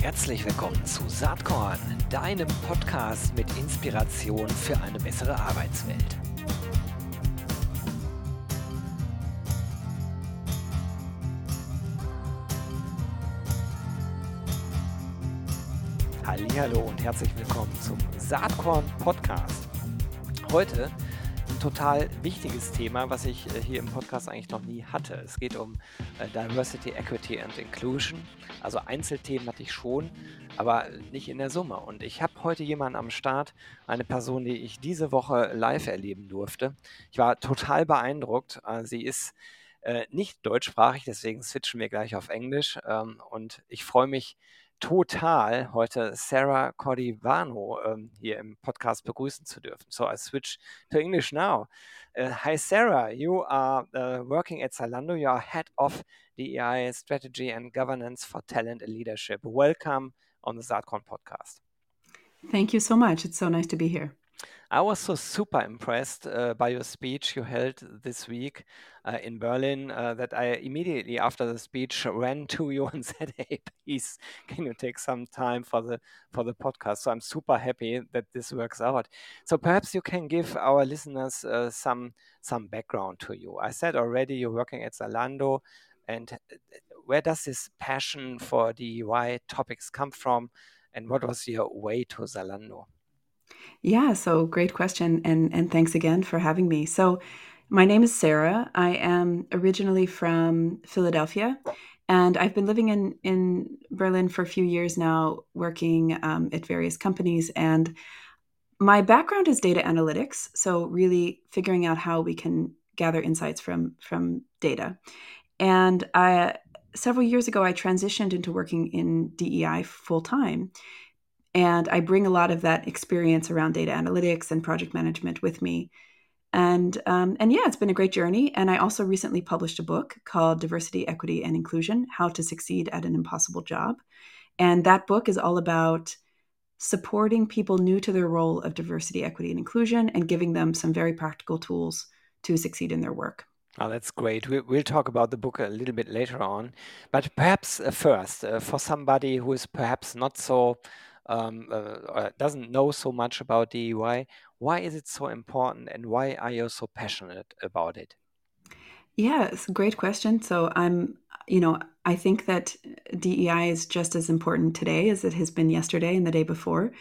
Herzlich willkommen zu Saatkorn, deinem Podcast mit Inspiration für eine bessere Arbeitswelt. Hallo und herzlich willkommen zum Saatkorn Podcast. Heute total wichtiges Thema, was ich äh, hier im Podcast eigentlich noch nie hatte. Es geht um äh, Diversity, Equity and Inclusion. Also Einzelthemen hatte ich schon, aber nicht in der Summe. Und ich habe heute jemanden am Start, eine Person, die ich diese Woche live erleben durfte. Ich war total beeindruckt. Äh, sie ist nicht deutschsprachig, deswegen switchen wir gleich auf Englisch. Ähm, und ich freue mich, total, heute Sarah Cordivano ähm, hier im Podcast begrüßen zu dürfen. So I switch to English now. Uh, hi Sarah, you are uh, working at Zalando. You are head of DEI strategy and governance for talent and leadership. Welcome on the Saatkorn podcast. Thank you so much. It's so nice to be here. I was so super impressed uh, by your speech you held this week uh, in Berlin uh, that I immediately after the speech ran to you and said, "Hey, please, can you take some time for the for the podcast?" So I'm super happy that this works out. So perhaps you can give our listeners uh, some some background to you. I said already you're working at Zalando, and uh, where does this passion for DEI topics come from, and what was your way to Zalando? Yeah, so great question and and thanks again for having me. So my name is Sarah. I am originally from Philadelphia and I've been living in in Berlin for a few years now working um, at various companies and my background is data analytics, so really figuring out how we can gather insights from from data. And I several years ago I transitioned into working in DEI full time and I bring a lot of that experience around data analytics and project management with me. And um, and yeah, it's been a great journey. And I also recently published a book called Diversity, Equity, and Inclusion: How to Succeed at an Impossible Job. And that book is all about supporting people new to their role of diversity, equity, and inclusion, and giving them some very practical tools to succeed in their work. Oh, that's great. We, will talk about the book a little bit later on. But perhaps uh, first, uh, for somebody who is perhaps not so um, uh, doesn't know so much about DEI. Why is it so important and why are you so passionate about it? Yeah, it's a great question. So I'm, you know, I think that DEI is just as important today as it has been yesterday and the day before,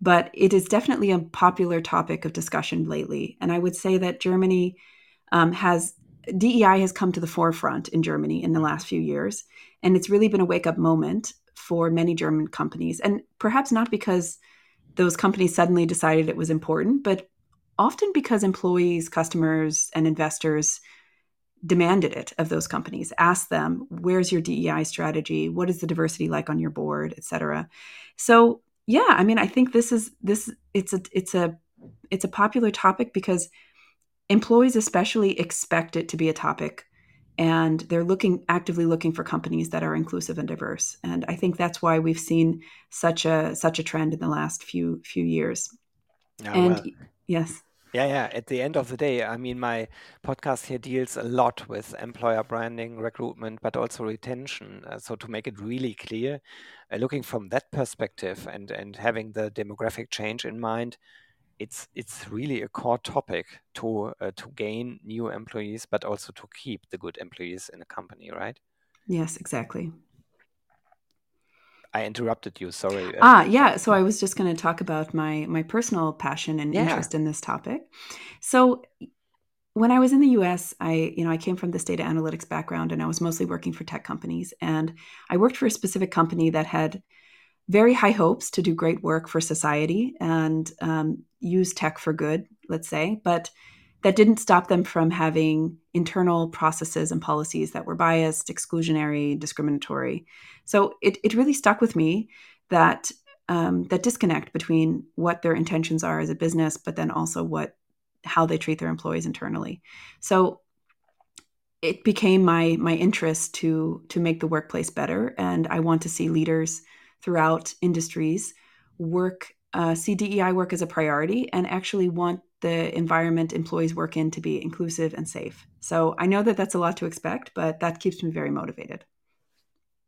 but it is definitely a popular topic of discussion lately. And I would say that Germany um, has DEI has come to the forefront in Germany in the last few years, and it's really been a wake up moment for many German companies. And perhaps not because those companies suddenly decided it was important, but often because employees, customers, and investors demanded it of those companies. Asked them where's your dei strategy? What is the diversity like on your board? et cetera. So yeah i mean i think this is this it's a it's a it's a popular topic because employees especially expect it to be a topic and they're looking actively looking for companies that are inclusive and diverse. And i think that's why we've seen such a such a trend in the last few few years. Oh, and well. yes. yeah yeah at the end of the day i mean my podcast here deals a lot with employer branding recruitment but also retention. Uh, so to make it really clear uh, looking from that perspective and and having the demographic change in mind it's it's really a core topic to uh, to gain new employees, but also to keep the good employees in a company, right? Yes, exactly. I interrupted you. Sorry. Uh, ah, yeah. So I was just going to talk about my my personal passion and yeah. interest in this topic. So when I was in the US, I, you know, I came from this data analytics background and I was mostly working for tech companies. And I worked for a specific company that had very high hopes to do great work for society and um, use tech for good, let's say, but that didn't stop them from having internal processes and policies that were biased, exclusionary, discriminatory. So it, it really stuck with me that um, that disconnect between what their intentions are as a business, but then also what how they treat their employees internally. So it became my my interest to to make the workplace better, and I want to see leaders throughout industries work uh, see DEI work as a priority and actually want the environment employees work in to be inclusive and safe. So I know that that's a lot to expect, but that keeps me very motivated.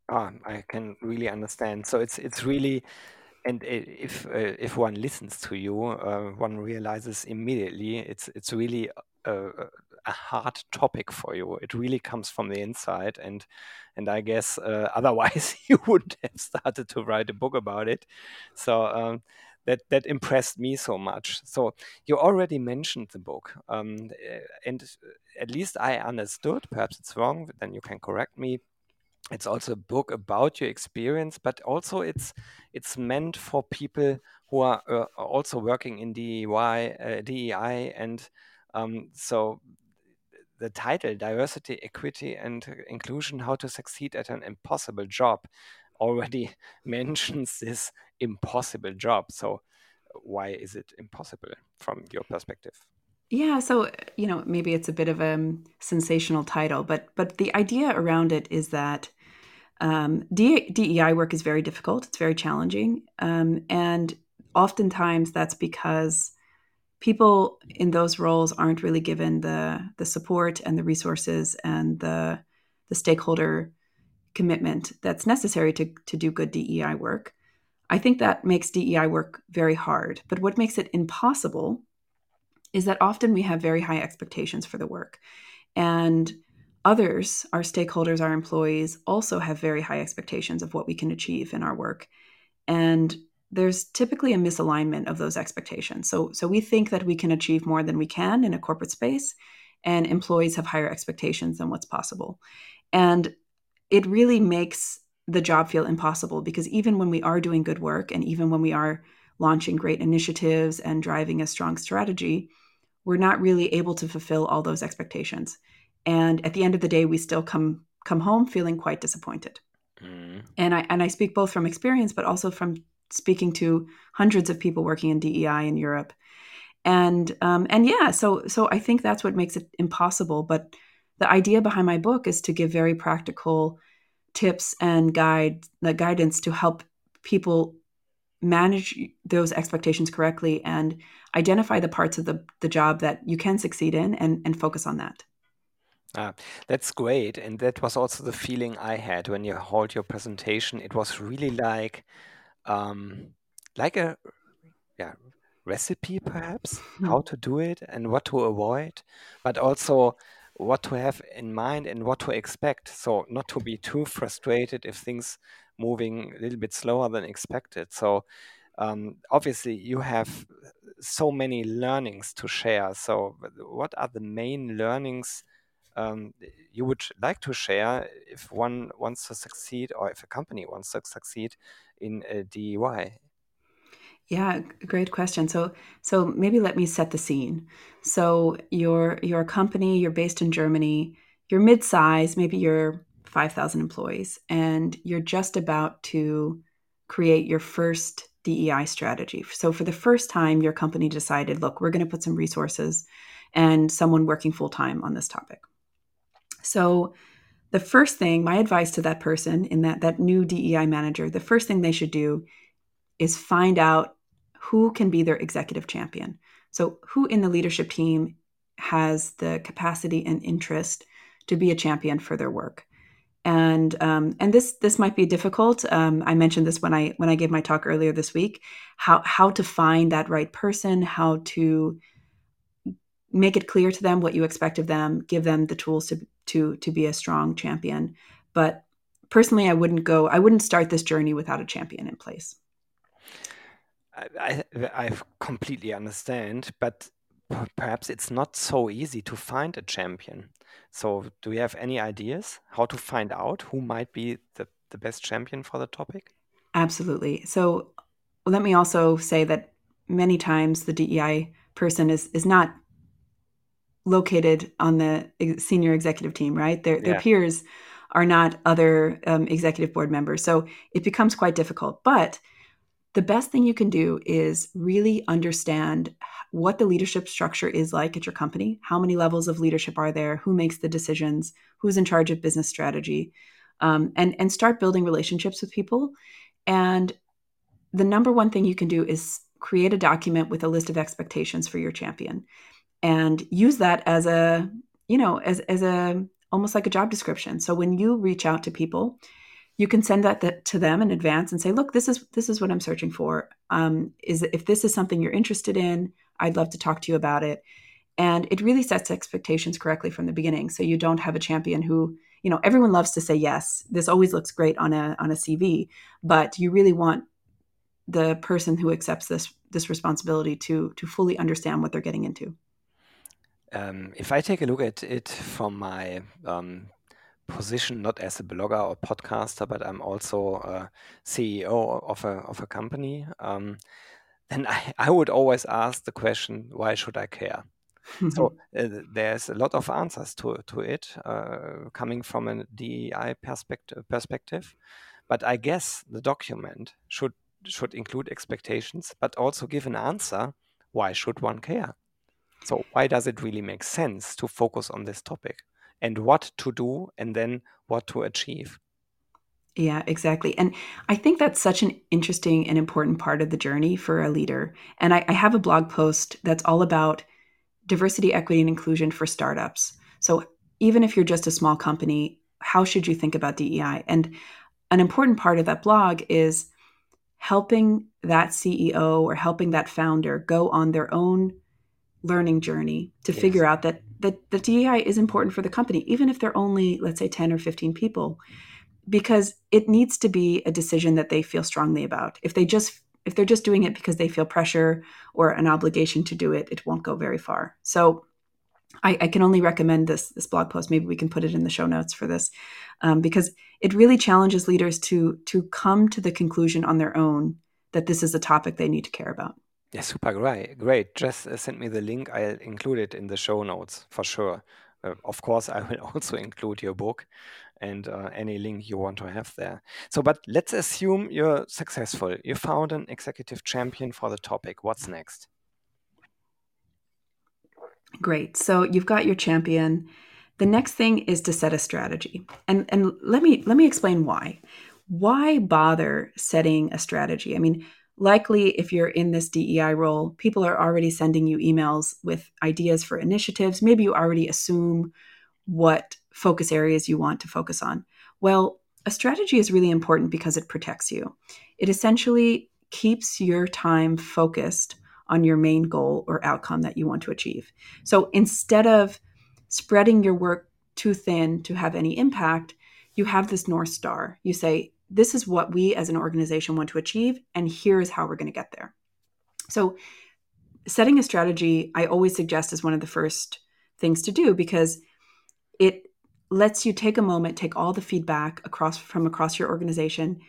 Ah, I can really understand. So it's it's really, and if uh, if one listens to you, uh, one realizes immediately it's it's really a, a, hard topic for you. It really comes from the inside, and and I guess uh, otherwise you wouldn't have started to write a book about it. So um, that that impressed me so much. So you already mentioned the book, um, and at least I understood. Perhaps it's wrong. Then you can correct me it's also a book about your experience but also it's it's meant for people who are uh, also working in DEI, uh, DEI and um, so the title diversity equity and inclusion how to succeed at an impossible job already mentions this impossible job so why is it impossible from your perspective yeah, so you know, maybe it's a bit of a um, sensational title, but but the idea around it is that um, DEI work is very difficult, it's very challenging. Um, and oftentimes that's because people in those roles aren't really given the, the support and the resources and the, the stakeholder commitment that's necessary to, to do good DEI work. I think that makes DEI work very hard. But what makes it impossible is that often we have very high expectations for the work. And Others, our stakeholders, our employees, also have very high expectations of what we can achieve in our work. And there's typically a misalignment of those expectations. So, so we think that we can achieve more than we can in a corporate space, and employees have higher expectations than what's possible. And it really makes the job feel impossible because even when we are doing good work and even when we are launching great initiatives and driving a strong strategy, we're not really able to fulfill all those expectations and at the end of the day we still come come home feeling quite disappointed mm. and i and i speak both from experience but also from speaking to hundreds of people working in dei in europe and um, and yeah so so i think that's what makes it impossible but the idea behind my book is to give very practical tips and guide the guidance to help people manage those expectations correctly and identify the parts of the, the job that you can succeed in and, and focus on that Ah, that's great. And that was also the feeling I had when you hold your presentation. It was really like um, like a yeah, recipe perhaps, hmm. how to do it and what to avoid, but also what to have in mind and what to expect. So not to be too frustrated if things moving a little bit slower than expected. So um, obviously you have so many learnings to share. So what are the main learnings um, you would like to share if one wants to succeed or if a company wants to succeed in a DEI? Yeah, great question. So, so maybe let me set the scene. So, your your company, you're based in Germany. You're mid-size, maybe you're five thousand employees, and you're just about to create your first DEI strategy. So, for the first time, your company decided, look, we're going to put some resources and someone working full time on this topic. So, the first thing, my advice to that person in that that new DEI manager, the first thing they should do is find out who can be their executive champion. So, who in the leadership team has the capacity and interest to be a champion for their work? And um, and this this might be difficult. Um, I mentioned this when I when I gave my talk earlier this week. How how to find that right person, how to make it clear to them what you expect of them, give them the tools to to to be a strong champion. But personally, I wouldn't go. I wouldn't start this journey without a champion in place. I, I completely understand, but perhaps it's not so easy to find a champion. So, do you have any ideas how to find out who might be the, the best champion for the topic? Absolutely. So, let me also say that many times the DEI person is is not located on the senior executive team, right? Their, their peers are not other um, executive board members. So it becomes quite difficult. But the best thing you can do is really understand what the leadership structure is like at your company. How many levels of leadership are there? Who makes the decisions? Who's in charge of business strategy? Um, and, and start building relationships with people. And the number one thing you can do is create a document with a list of expectations for your champion and use that as a you know as as a almost like a job description so when you reach out to people you can send that to them in advance and say, "Look, this is this is what I'm searching for. Um, is if this is something you're interested in, I'd love to talk to you about it." And it really sets expectations correctly from the beginning, so you don't have a champion who, you know, everyone loves to say yes. This always looks great on a on a CV, but you really want the person who accepts this this responsibility to to fully understand what they're getting into. Um, if I take a look at it from my um, position, not as a blogger or podcaster, but I'm also a CEO of a of a company, um, then I, I would always ask the question, why should I care? so uh, there's a lot of answers to to it uh, coming from a DEI perspective perspective, but I guess the document should should include expectations, but also give an answer. Why should one care? So why does it really make sense to focus on this topic and what to do and then what to achieve? Yeah, exactly. And I think that's such an interesting and important part of the journey for a leader. And I, I have a blog post that's all about diversity, equity, and inclusion for startups. So even if you're just a small company, how should you think about DEI? And an important part of that blog is helping that CEO or helping that founder go on their own learning journey to yes. figure out that that the DEI is important for the company, even if they're only, let's say, 10 or 15 people, because it needs to be a decision that they feel strongly about. If they just if they're just doing it because they feel pressure or an obligation to do it, it won't go very far. So I, I can only recommend this this blog post. Maybe we can put it in the show notes for this, um, because it really challenges leaders to to come to the conclusion on their own that this is a topic they need to care about. Yeah, super great. Great. Just uh, send me the link. I'll include it in the show notes for sure. Uh, of course, I will also include your book and uh, any link you want to have there. So, but let's assume you're successful. You found an executive champion for the topic. What's next? Great. So you've got your champion. The next thing is to set a strategy. And and let me let me explain why. Why bother setting a strategy? I mean, likely if you're in this DEI role, people are already sending you emails with ideas for initiatives. Maybe you already assume what focus areas you want to focus on. Well, a strategy is really important because it protects you. It essentially keeps your time focused on your main goal or outcome that you want to achieve. So instead of spreading your work too thin to have any impact, you have this North Star. You say, this is what we as an organization want to achieve, and here is how we're going to get there. So, setting a strategy, I always suggest, is one of the first things to do because it lets you take a moment, take all the feedback across from across your organization,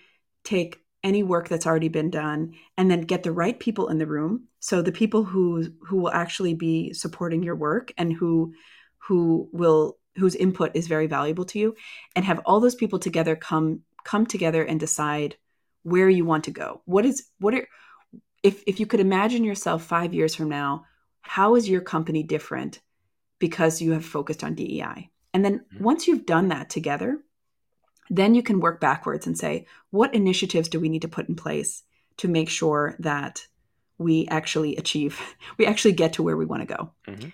take any work that's already been done, and then get the right people in the room. So the people who who will actually be supporting your work and who who will whose input is very valuable to you, and have all those people together come come together and decide where you want to go. What is what are if if you could imagine yourself 5 years from now, how is your company different because you have focused on DEI? And then mm-hmm. once you've done that together, then you can work backwards and say, what initiatives do we need to put in place to make sure that we actually achieve, we actually get to where we want to go? Mm-hmm.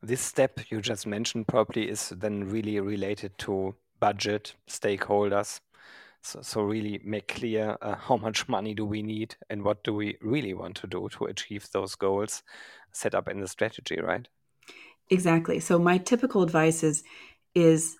This step you just mentioned probably is then really related to budget, stakeholders. So, so really make clear uh, how much money do we need and what do we really want to do to achieve those goals set up in the strategy, right? Exactly. So my typical advice is is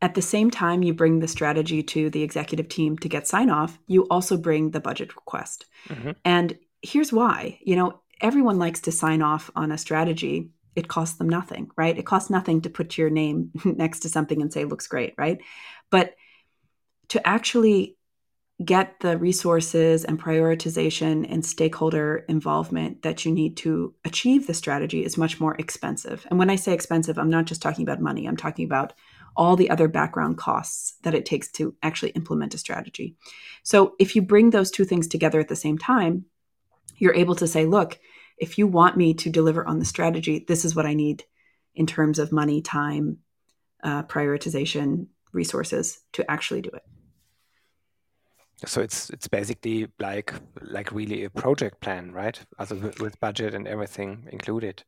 at the same time you bring the strategy to the executive team to get sign off, you also bring the budget request. Mm-hmm. And here's why. You know, everyone likes to sign off on a strategy it costs them nothing, right? It costs nothing to put your name next to something and say looks great, right? But to actually get the resources and prioritization and stakeholder involvement that you need to achieve the strategy is much more expensive. And when I say expensive, I'm not just talking about money, I'm talking about all the other background costs that it takes to actually implement a strategy. So if you bring those two things together at the same time, you're able to say, look, if you want me to deliver on the strategy, this is what I need in terms of money, time, uh, prioritization, resources to actually do it. So it's it's basically like like really a project plan, right? Also with budget and everything included.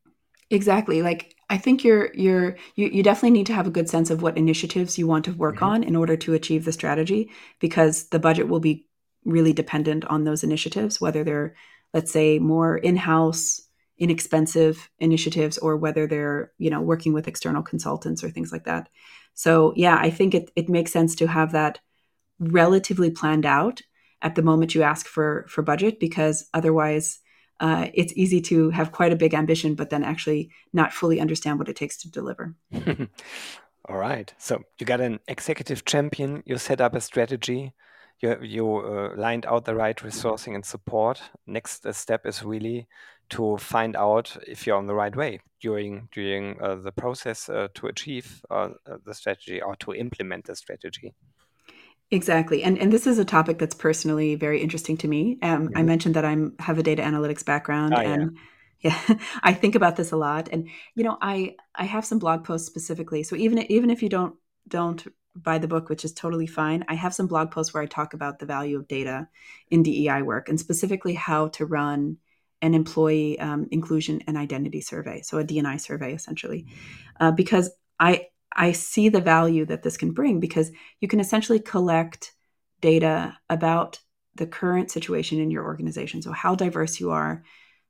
Exactly. Like I think you're you're you, you definitely need to have a good sense of what initiatives you want to work mm-hmm. on in order to achieve the strategy because the budget will be really dependent on those initiatives, whether they're let's say more in-house inexpensive initiatives or whether they're you know working with external consultants or things like that. So yeah i think it, it makes sense to have that relatively planned out at the moment you ask for for budget because otherwise uh, it's easy to have quite a big ambition but then actually not fully understand what it takes to deliver. All right. So you got an executive champion. You set up a strategy you, you uh, lined out the right resourcing and support next step is really to find out if you're on the right way during during uh, the process uh, to achieve uh, uh, the strategy or to implement the strategy. Exactly, and and this is a topic that's personally very interesting to me. Um, mm-hmm. I mentioned that I'm have a data analytics background, oh, and yeah. yeah, I think about this a lot. And you know, I I have some blog posts specifically. So even even if you don't don't buy the book, which is totally fine, I have some blog posts where I talk about the value of data in DEI work, and specifically how to run an employee um, inclusion and identity survey, so a D&I survey essentially, uh, because I I see the value that this can bring because you can essentially collect data about the current situation in your organization. So how diverse you are,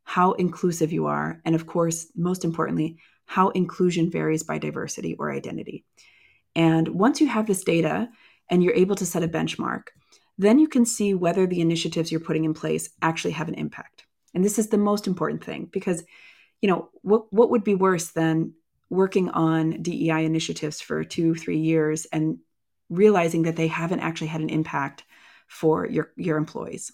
how inclusive you are, and of course, most importantly, how inclusion varies by diversity or identity. And once you have this data and you're able to set a benchmark, then you can see whether the initiatives you're putting in place actually have an impact. And this is the most important thing because, you know, what, what would be worse than working on DEI initiatives for two, three years and realizing that they haven't actually had an impact for your, your employees?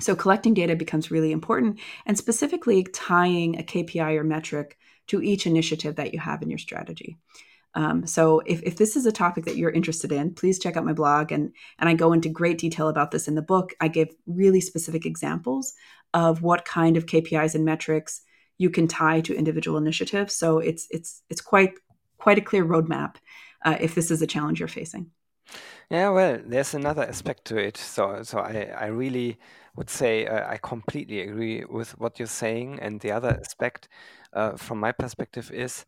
So collecting data becomes really important and specifically tying a KPI or metric to each initiative that you have in your strategy. Um, so if, if this is a topic that you're interested in, please check out my blog and and I go into great detail about this in the book. I give really specific examples of what kind of KPIs and metrics you can tie to individual initiatives. So it's it's it's quite quite a clear roadmap uh, if this is a challenge you're facing. Yeah, well, there's another aspect to it. So so I I really would say uh, I completely agree with what you're saying. And the other aspect, uh, from my perspective, is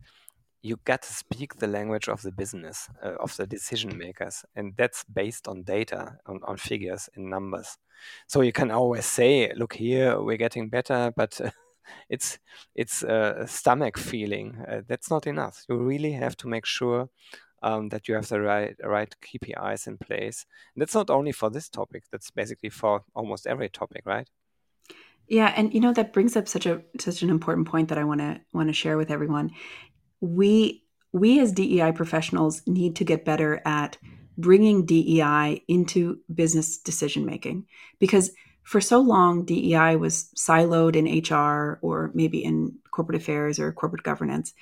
you got to speak the language of the business, uh, of the decision makers, and that's based on data, on, on figures and numbers. So you can always say, "Look here, we're getting better," but uh, it's it's a stomach feeling. Uh, that's not enough. You really have to make sure um, that you have the right right KPIs in place. And that's not only for this topic. That's basically for almost every topic, right? Yeah, and you know that brings up such a such an important point that I want to want to share with everyone we we as DEI professionals need to get better at bringing DEI into business decision making because for so long DEI was siloed in HR or maybe in corporate affairs or corporate governance.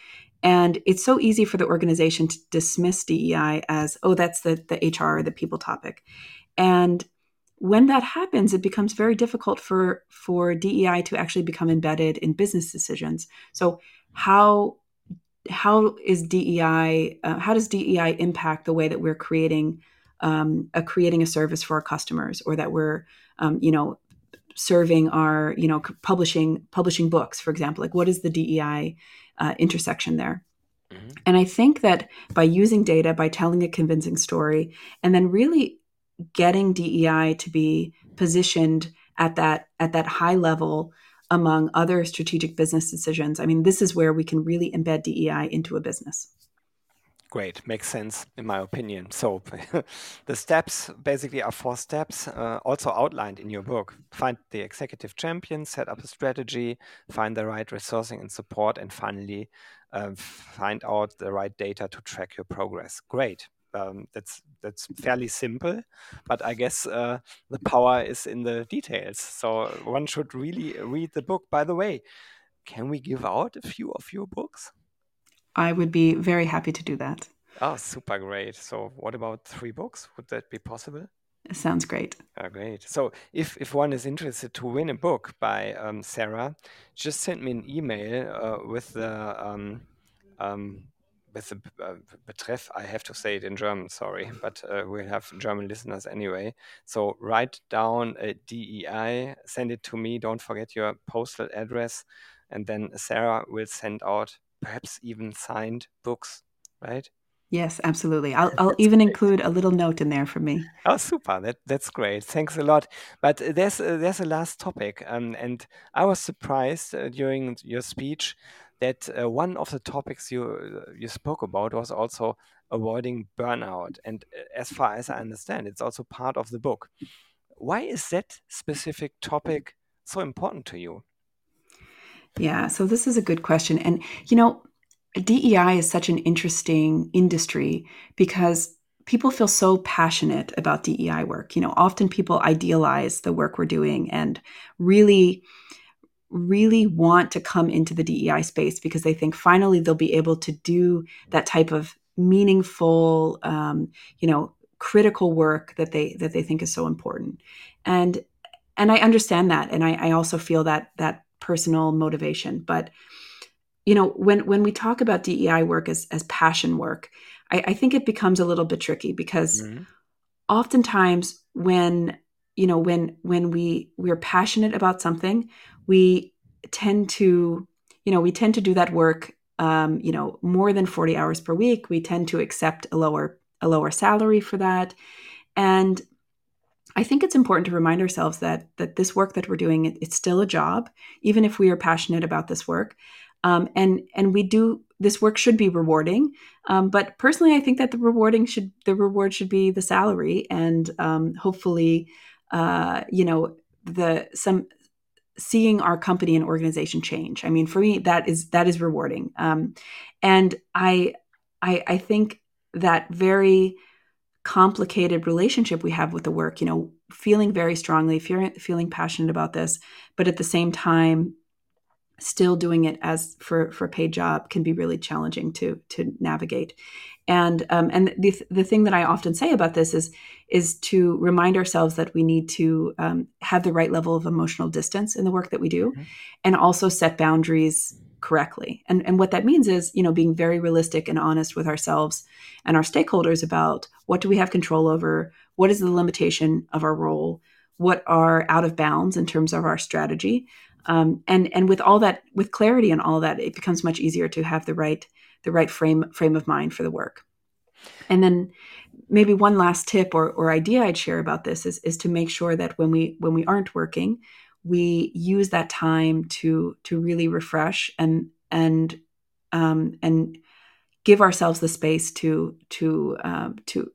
And it's so easy for the organization to dismiss DEI as oh that's the the HR the people topic. And when that happens it becomes very difficult for for DEI to actually become embedded in business decisions. So how how is DEI? Uh, how does DEI impact the way that we're creating um, a creating a service for our customers, or that we're, um, you know, serving our, you know, publishing publishing books, for example? Like, what is the DEI uh, intersection there? Mm-hmm. And I think that by using data, by telling a convincing story, and then really getting DEI to be positioned at that at that high level among other strategic business decisions. I mean, this is where we can really embed DEI into a business. Great, makes sense in my opinion. So, the steps basically are four steps, uh, also outlined in your book. Find the executive champion, set up a strategy, find the right resourcing and support, and finally, uh, find out the right data to track your progress. Great um, that's that's fairly simple, but I guess uh, the power is in the details. So one should really read the book. By the way, can we give out a few of your books? I would be very happy to do that. Oh, super great. So, what about three books? Would that be possible? Sounds great. Oh, great. So, if, if one is interested to win a book by um, Sarah, just send me an email uh, with the um, um, with the uh, betreff, I have to say it in German, sorry, but uh, we have German listeners anyway. So write down a DEI, send it to me. Don't forget your postal address. and then Sarah will send out perhaps even signed books, right? Yes, absolutely. I'll, I'll even great. include a little note in there for me. Oh, super! That that's great. Thanks a lot. But there's uh, there's a last topic, um, and I was surprised uh, during your speech that uh, one of the topics you uh, you spoke about was also avoiding burnout. And uh, as far as I understand, it's also part of the book. Why is that specific topic so important to you? Yeah, so this is a good question. And, you know, DEI is such an interesting industry because people feel so passionate about DEI work. You know, often people idealize the work we're doing and really really want to come into the DEI space because they think finally they'll be able to do that type of meaningful, um, you know, critical work that they that they think is so important. And and I understand that, and I, I also feel that that personal motivation. But you know, when when we talk about DEI work as as passion work, I, I think it becomes a little bit tricky because mm-hmm. oftentimes when you know when when we we're passionate about something, we tend to you know we tend to do that work um, you know more than 40 hours per week. We tend to accept a lower a lower salary for that. And I think it's important to remind ourselves that that this work that we're doing it, it's still a job, even if we are passionate about this work, um, and and we do this work should be rewarding. Um, but personally, I think that the rewarding should the reward should be the salary, and um, hopefully, uh, you know, the some seeing our company and organization change. I mean, for me, that is that is rewarding, um, and I, I I think that very complicated relationship we have with the work you know feeling very strongly feeling, feeling passionate about this but at the same time still doing it as for for a paid job can be really challenging to to navigate and um, and the, the thing that i often say about this is is to remind ourselves that we need to um, have the right level of emotional distance in the work that we do mm-hmm. and also set boundaries correctly. And, and what that means is, you know, being very realistic and honest with ourselves and our stakeholders about what do we have control over? What is the limitation of our role? What are out of bounds in terms of our strategy? Um, and and with all that, with clarity and all that, it becomes much easier to have the right the right frame frame of mind for the work. And then maybe one last tip or, or idea I'd share about this is, is to make sure that when we when we aren't working, we use that time to to really refresh and and um, and give ourselves the space to to um, to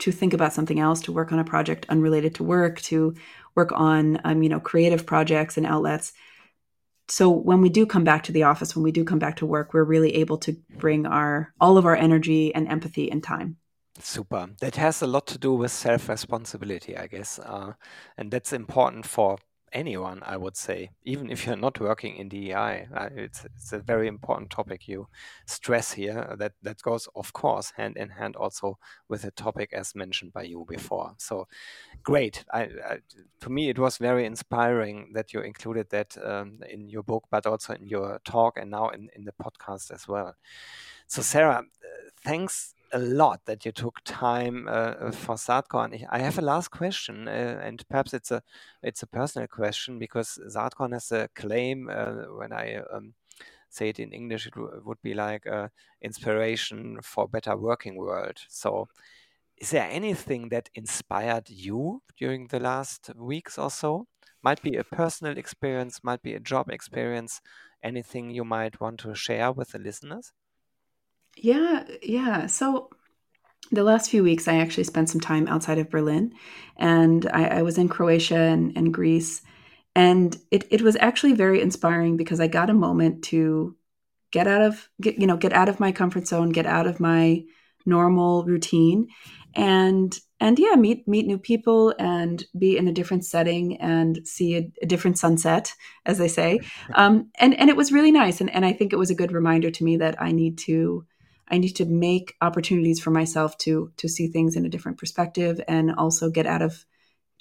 to think about something else, to work on a project unrelated to work, to work on um, you know creative projects and outlets. So when we do come back to the office, when we do come back to work, we're really able to bring our all of our energy and empathy and time. Super. That has a lot to do with self responsibility, I guess. Uh, and that's important for anyone, I would say, even if you're not working in DEI. Uh, it's, it's a very important topic you stress here. Uh, that that goes, of course, hand in hand also with the topic as mentioned by you before. So, great. I, I to me, it was very inspiring that you included that um, in your book, but also in your talk and now in, in the podcast as well. So, Sarah, uh, thanks a lot that you took time uh, for Saatkorn. I have a last question, uh, and perhaps it's a it's a personal question because Saatkorn has a claim. Uh, when I um, say it in English, it would be like uh, inspiration for better working world. So, is there anything that inspired you during the last weeks or so? Might be a personal experience, might be a job experience. Anything you might want to share with the listeners? Yeah, yeah. So the last few weeks, I actually spent some time outside of Berlin, and I, I was in Croatia and, and Greece, and it it was actually very inspiring because I got a moment to get out of get you know get out of my comfort zone, get out of my normal routine, and and yeah, meet meet new people and be in a different setting and see a, a different sunset, as they say. Um, and and it was really nice, and and I think it was a good reminder to me that I need to I need to make opportunities for myself to to see things in a different perspective and also get out of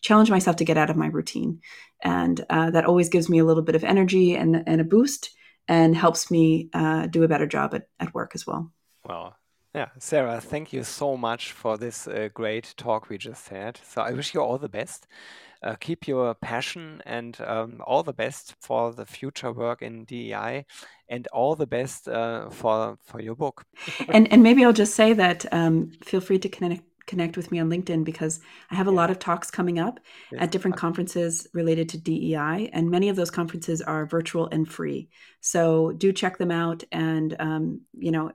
challenge myself to get out of my routine. And uh, that always gives me a little bit of energy and, and a boost and helps me uh, do a better job at, at work as well. Well, yeah, Sarah, thank you so much for this uh, great talk we just had. So I wish you all the best. Uh, keep your passion and um, all the best for the future work in DEI and all the best uh, for for your book. and and maybe I'll just say that um, feel free to connect connect with me on LinkedIn because I have a yeah. lot of talks coming up yes. at different conferences related to DEI, and many of those conferences are virtual and free. So do check them out, and um, you know,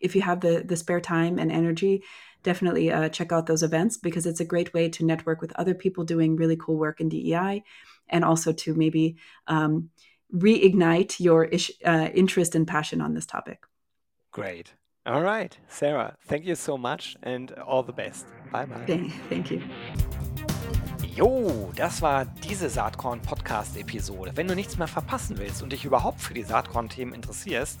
if you have the the spare time and energy, definitely uh, check out those events because it's a great way to network with other people doing really cool work in DEI, and also to maybe um, reignite your ish, uh, interest and passion on this topic. Great. All right, Sarah, thank you so much and all the best. Bye bye. Thank, thank you. Jo, das war diese Saatkorn-Podcast-Episode. Wenn du nichts mehr verpassen willst und dich überhaupt für die Saatkorn-Themen interessierst,